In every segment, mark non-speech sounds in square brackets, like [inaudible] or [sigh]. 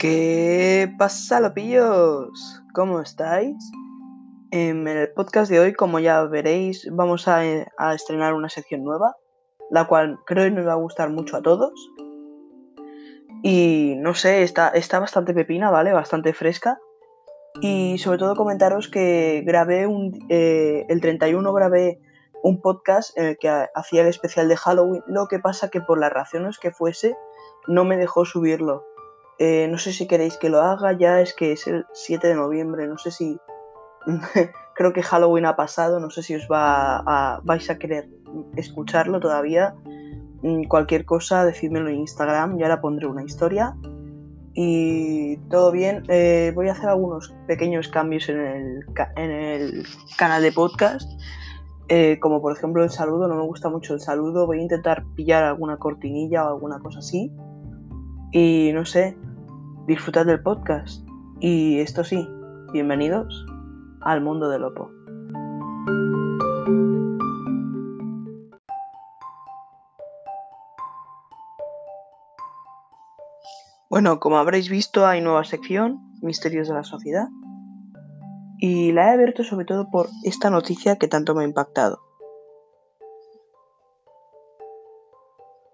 ¿Qué pasa, lopillos? ¿Cómo estáis? En el podcast de hoy, como ya veréis, vamos a, estrenar una sección nueva, la cual creo que nos va a gustar mucho a todos. Y no sé, está, está bastante pepina, ¿vale? Bastante fresca. Y sobre todo comentaros que grabé un, eh, el 31 grabé un podcast en el que hacía el especial de Halloween. Lo que pasa que por las razones que fuese, no me dejó subirlo. Eh, no sé si queréis que lo haga, ya es que es el 7 de noviembre, no sé si... [laughs] Creo que Halloween ha pasado, no sé si os va a... vais a querer escucharlo todavía. Mm, cualquier cosa, decídmelo en Instagram, ya la pondré una historia. Y todo bien, eh, voy a hacer algunos pequeños cambios en el, en el canal de podcast. Eh, como por ejemplo el saludo, no me gusta mucho el saludo, voy a intentar pillar alguna cortinilla o alguna cosa así. Y no sé, disfrutad del podcast. Y esto sí, bienvenidos al mundo del Lopo. Bueno, como habréis visto, hay nueva sección, Misterios de la Sociedad. Y la he abierto sobre todo por esta noticia que tanto me ha impactado.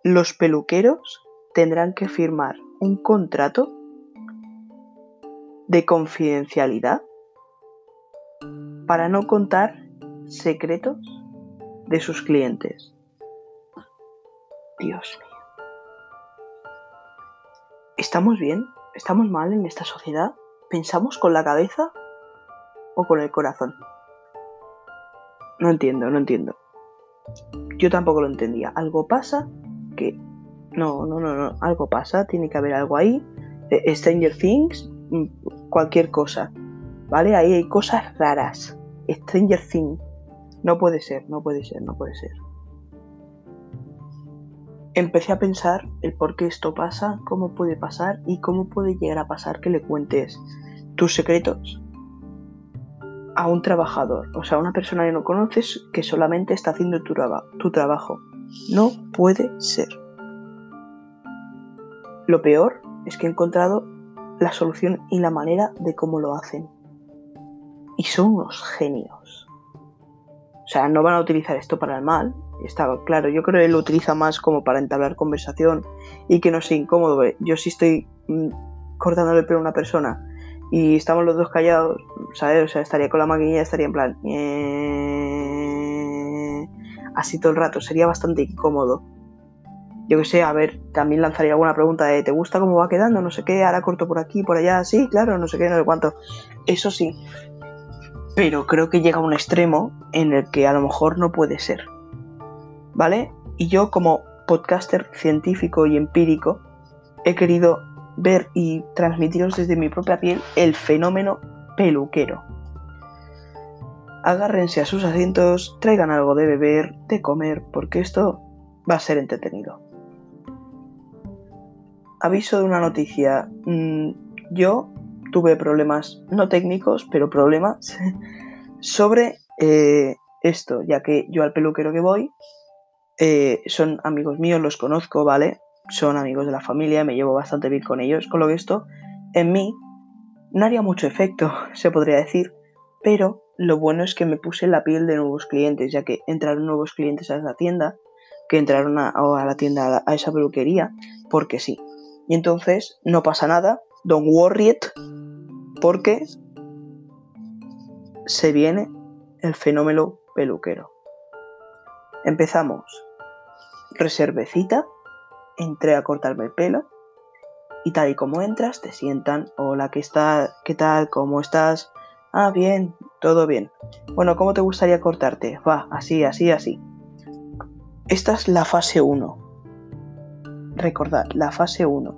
Los peluqueros tendrán que firmar un contrato de confidencialidad para no contar secretos de sus clientes. Dios mío. ¿Estamos bien? ¿Estamos mal en esta sociedad? ¿Pensamos con la cabeza o con el corazón? No entiendo, no entiendo. Yo tampoco lo entendía. Algo pasa que... No, no, no, no. Algo pasa, tiene que haber algo ahí. Eh, Stranger Things, mm, cualquier cosa. ¿Vale? Ahí hay cosas raras. Stranger Things. No puede ser, no puede ser, no puede ser. Empecé a pensar el por qué esto pasa, cómo puede pasar y cómo puede llegar a pasar que le cuentes tus secretos a un trabajador, o sea, a una persona que no conoces que solamente está haciendo tu, tu trabajo. No puede ser. Lo peor es que he encontrado la solución y la manera de cómo lo hacen. Y son unos genios. O sea, no van a utilizar esto para el mal. Está claro, yo creo que lo utiliza más como para entablar conversación y que no sea incómodo. Yo si estoy mm, cortándole el pelo a una persona y estamos los dos callados, ¿sabes? O sea, estaría con la maquinilla, estaría en plan... Eh", así todo el rato, sería bastante incómodo. Yo que sé, a ver, también lanzaría alguna pregunta de ¿te gusta cómo va quedando? No sé qué, ahora corto por aquí, por allá, sí, claro, no sé qué, no sé cuánto. Eso sí. Pero creo que llega a un extremo en el que a lo mejor no puede ser. ¿Vale? Y yo como podcaster científico y empírico he querido ver y transmitiros desde mi propia piel el fenómeno peluquero. Agárrense a sus asientos, traigan algo de beber, de comer, porque esto va a ser entretenido. Aviso de una noticia. Mm, yo tuve problemas, no técnicos, pero problemas [laughs] sobre eh, esto, ya que yo al peluquero que voy eh, son amigos míos, los conozco, ¿vale? son amigos de la familia, me llevo bastante bien con ellos, con lo que esto en mí no haría mucho efecto, [laughs] se podría decir, pero lo bueno es que me puse la piel de nuevos clientes, ya que entraron nuevos clientes a la tienda, que entraron a, la tienda, a, esa peluquería, porque sí. Y entonces no pasa nada, don't worry it, porque se viene el fenómeno peluquero. Empezamos. Reservecita entré a cortarme el pelo y tal y como entras te sientan, hola, ¿qué, está, ¿qué tal? ¿Cómo estás? Ah, bien, todo bien. Bueno, ¿cómo te gustaría cortarte? Va, así, así, así. Esta es la fase 1. Recordad, la fase 1.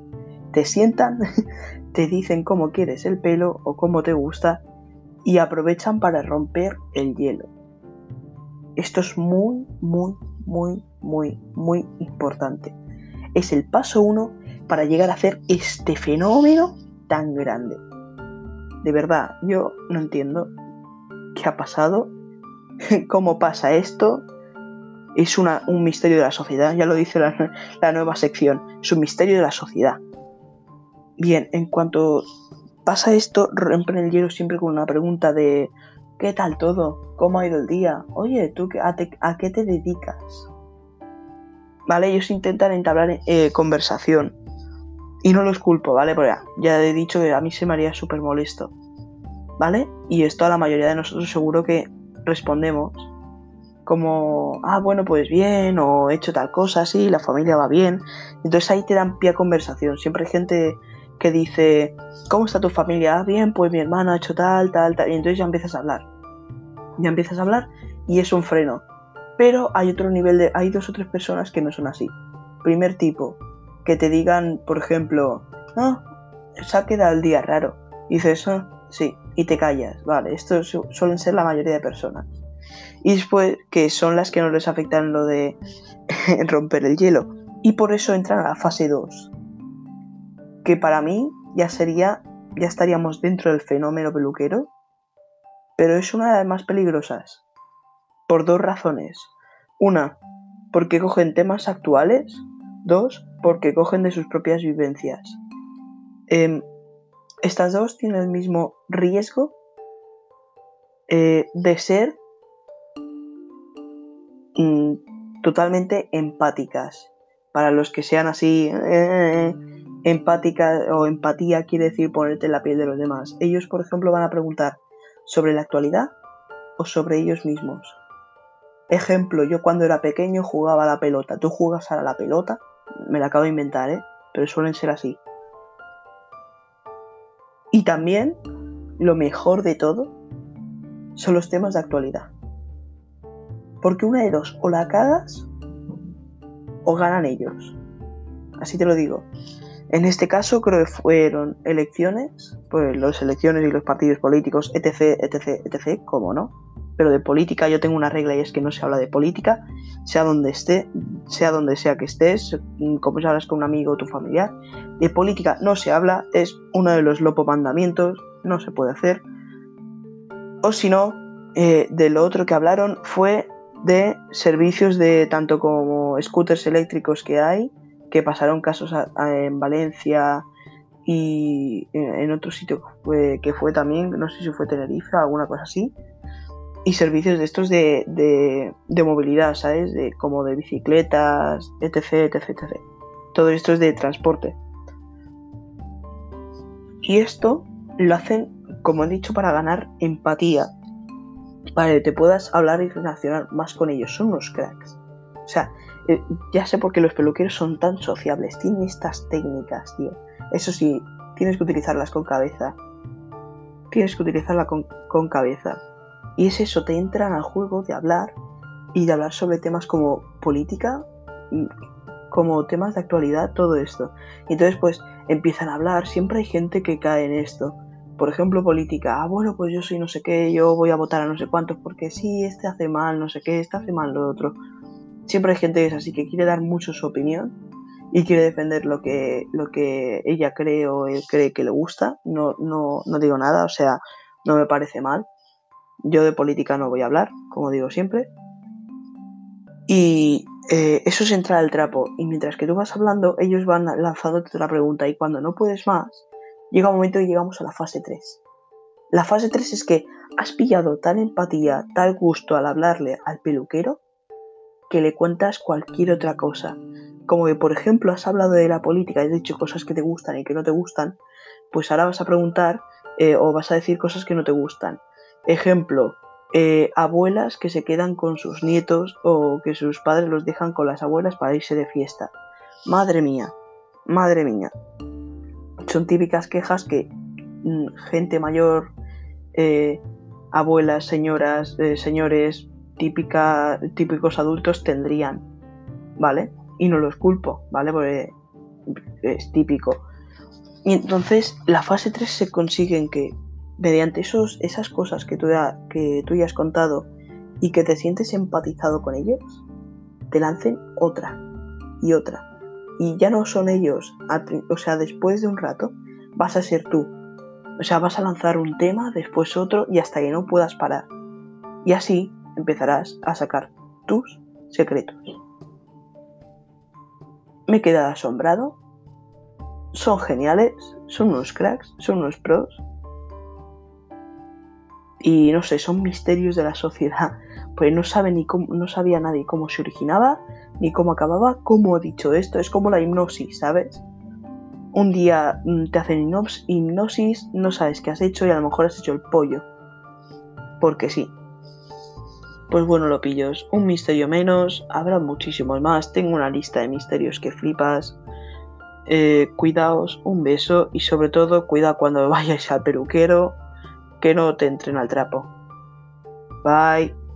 Te sientan, [laughs] te dicen cómo quieres el pelo o cómo te gusta y aprovechan para romper el hielo. Esto es muy, muy, muy, muy, muy importante es el paso uno para llegar a hacer este fenómeno tan grande. De verdad, yo no entiendo qué ha pasado, [laughs] cómo pasa esto. Es un misterio de la sociedad, ya lo dice la, nueva sección, es un misterio de la sociedad. Bien, en cuanto pasa esto, rompen el hielo siempre con una pregunta de ¿qué tal todo? ¿Cómo ha ido el día? Oye, ¿tú a, a qué te dedicas? ¿Vale? Ellos intentan entablar eh, conversación. Y no los culpo, ¿vale? Porque ya he dicho que a mí se me haría súper molesto. ¿Vale? Y esto a la mayoría de nosotros seguro que respondemos como, ah, bueno, pues bien, o he hecho tal cosa, sí, la familia va bien. Entonces ahí te dan pie a conversación. Siempre hay gente que dice, ¿cómo está tu familia? Ah, bien, pues mi hermano ha hecho tal, tal, tal. Y entonces ya empiezas a hablar. Ya empiezas a hablar y es un freno. Pero hay otro nivel de. Hay dos o tres personas que no son así. Primer tipo, que te digan, por ejemplo, ah, se ha quedado el día raro. Y dices, ah, sí, y te callas. Vale, esto suelen ser la mayoría de personas. Y después, que son las que no les afectan lo de [laughs] romper el hielo. Y por eso entran a la fase 2 que para mí ya sería, ya estaríamos dentro del fenómeno peluquero, pero es una de las más peligrosas, por dos razones. Una, porque cogen temas actuales, dos, porque cogen de sus propias vivencias. Em, estas dos tienen el mismo riesgo eh, de ser totalmente empáticas. Para los que sean así, eh, Empática o empatía quiere decir ponerte en la piel de los demás. Ellos, por ejemplo, van a preguntar sobre la actualidad o sobre ellos mismos. Ejemplo, yo cuando era pequeño jugaba a la pelota. ¿Tú jugas a la pelota? Me la acabo de inventar, ¿eh? Pero suelen ser así. Y también, lo mejor de todo, son los temas de actualidad. Porque una de dos, o la cagas o ganan ellos. Así te lo digo. En este caso creo que fueron elecciones, pues las elecciones y los partidos políticos, etc, etc, etc, como no. Pero de política yo tengo una regla y es que no se habla de política, sea donde esté, sea donde sea que estés, como hablas con un amigo o tu familiar. De política no se habla, es uno de los lopo mandamientos, no se puede hacer. O si no, eh, de lo otro que hablaron fue de servicios de tanto como scooters eléctricos que hay, que pasaron casos en Valencia y en, otro sitio que fue, también, no sé si fue Tenerife o alguna cosa así, y servicios de estos de, de, movilidad, ¿sabes? De, como de bicicletas, etc, etc, etc. Todo esto es de transporte. Y esto lo hacen, como he dicho, para ganar empatía, para que te puedas hablar y relacionar más con ellos. Son unos cracks. O sea, eh, ya sé por qué los peluqueros son tan sociables, tienen estas técnicas, tío. Eso sí, tienes que utilizarlas con cabeza. Tienes que utilizarla con, con cabeza. Y es eso, te entran al juego de hablar y de hablar sobre temas como política, como temas de actualidad, todo esto. Y entonces pues empiezan a hablar, siempre hay gente que cae en esto. Por ejemplo, política, ah, bueno, pues yo soy no sé qué, yo voy a votar a no sé cuántos porque sí, este hace mal, no sé qué, este hace mal lo otro siempre hay gente que es así, que quiere dar mucho su opinión y quiere defender lo que, lo que ella cree o él cree que le gusta. No, no, no digo nada, o sea, no me parece mal. Yo de política no voy a hablar, como digo siempre. Y eh, eso es entrar al trapo. Y mientras que tú vas hablando, ellos van lanzándote otra pregunta. Y cuando no puedes más, llega un momento y llegamos a la fase 3. La fase 3 es que has pillado tal empatía, tal gusto al hablarle al peluquero, que le cuentas cualquier otra cosa. Como que, por ejemplo, has hablado de la política, has dicho cosas que te gustan y que no te gustan, pues ahora vas a preguntar eh, o vas a decir cosas que no te gustan. Ejemplo, eh, abuelas que se quedan con sus nietos o que sus padres los dejan con las abuelas para irse de fiesta. Madre mía, madre mía. Son típicas quejas que mm, gente mayor, eh, abuelas, señoras, señores, típica, típicos adultos tendrían, ¿vale? Y no los culpo, ¿vale? Porque es típico. Y entonces la fase 3 se consigue en que mediante esos, esas cosas que tú, ya, que tú ya has contado y que te sientes empatizado con ellos, te lancen otra y otra. Y ya no son ellos, o sea, después de un rato vas a ser tú. O sea, vas a lanzar un tema, después otro y hasta que no puedas parar. Y así empezarás a sacar tus secretos. Me he quedado asombrado. Son geniales, son unos cracks, son unos pros. Y no sé, son misterios de la sociedad. Pues no sabe ni cómo, no sabía nadie cómo se originaba, ni cómo acababa, cómo ha dicho esto. Es como la hipnosis, ¿sabes? Un día mm, te hacen hipnosis, no sabes qué has hecho y a lo mejor has hecho el pollo. Porque sí. Pues bueno, lo pillos, un misterio menos, habrá muchísimos más, tengo una lista de misterios que flipas. Eh, cuidaos, un beso y sobre todo cuida cuando [laughs] vayáis al peluquero que no te entren al trapo. Bye.